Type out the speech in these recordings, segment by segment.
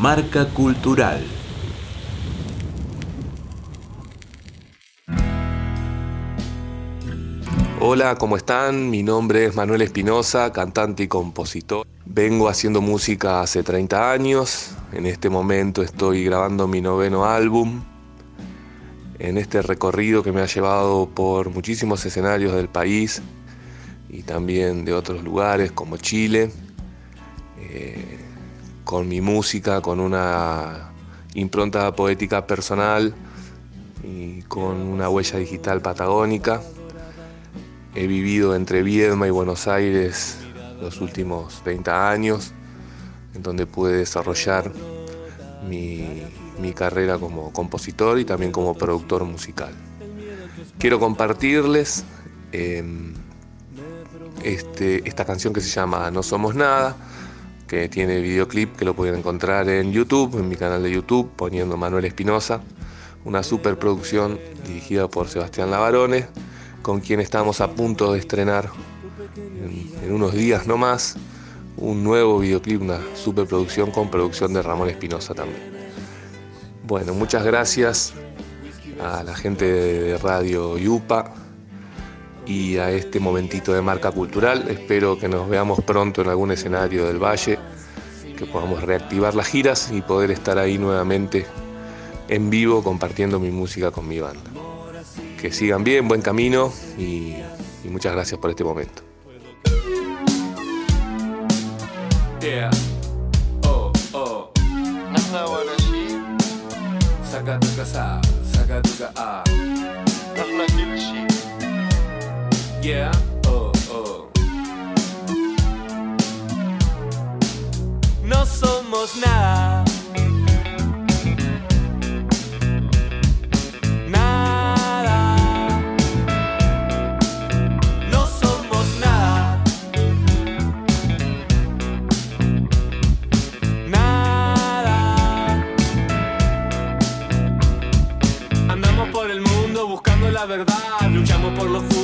Marca Cultural. Hola, ¿cómo están? Mi nombre es Manuel Espinosa, cantante y compositor. Vengo haciendo música hace 30 años. En este momento estoy grabando mi noveno álbum. En este recorrido que me ha llevado por muchísimos escenarios del país y también de otros lugares como Chile, eh, con mi música, con una impronta poética personal y con una huella digital patagónica. He vivido entre Viedma y Buenos Aires los últimos 30 años, en donde pude desarrollar mi, carrera como compositor y también como productor musical. Quiero compartirles em, este, esta canción que se llama No Somos Nada, tiene videoclip que lo pueden encontrar en YouTube, en mi canal de YouTube, poniendo Manuel Espinosa, una superproducción dirigida por Sebastián Lavarone, con quien estamos a punto de estrenar en, unos días no más un nuevo videoclip, una superproducción con producción de Ramón Espinosa también. Bueno, muchas gracias a la gente de Radio Yupa y a este momentito de marca cultural. Espero que nos veamos pronto en algún escenario del Valle, que podamos reactivar las giras y poder estar ahí nuevamente en vivo compartiendo mi música con mi banda. Que sigan bien, buen camino y, muchas gracias por este momento. Yeah, oh, oh. No somos nada. Nada. No somos nada. Andamos por el mundo buscando la verdad, luchamos por lo justo y la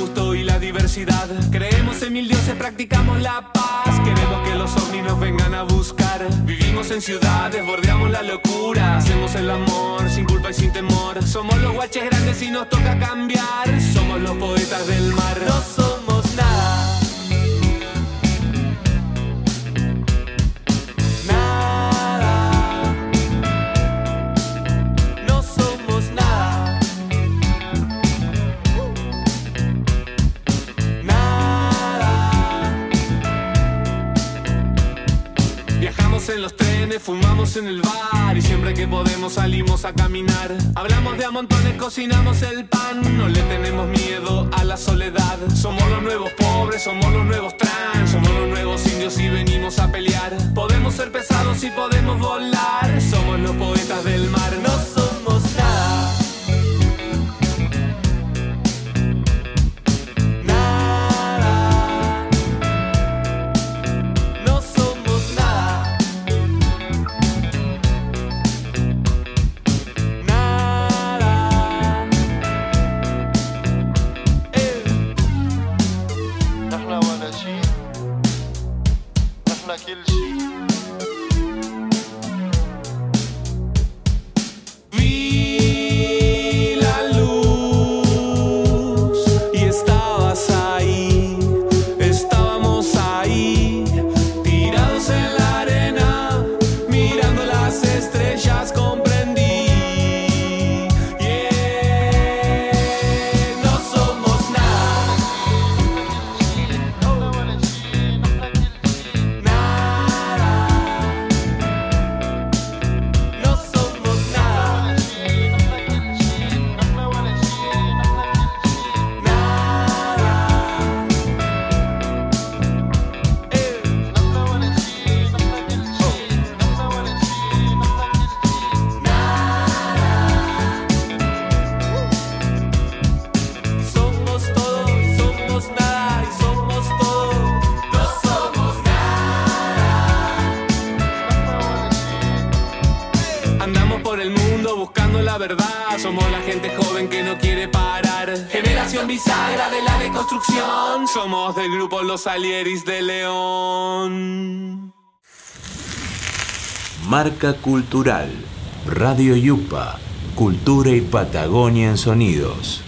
Creemos en mil dioses, practicamos la paz. Queremos que los ovnis nos vengan a buscar. Vivimos en ciudades, bordeamos la locura. Hacemos el amor sin culpa y sin temor. Somos los guaches grandes y nos toca cambiar. Somos los poetas del mar. Viajamos en los trenes, fumamos en el bar y siempre que podemos salimos a caminar. Hablamos de a montones, cocinamos el pan, no le tenemos miedo a la soledad. Somos los nuevos pobres, somos los nuevos trans, somos los nuevos indios y venimos a pelear. naquele jeito. Somos la gente joven que no quiere parar. Generación bisagra de la deconstrucción. Somos del grupo Los Alieris de León. Marca Cultural. Radio Yupa. Cultura y Patagonia en Sonidos.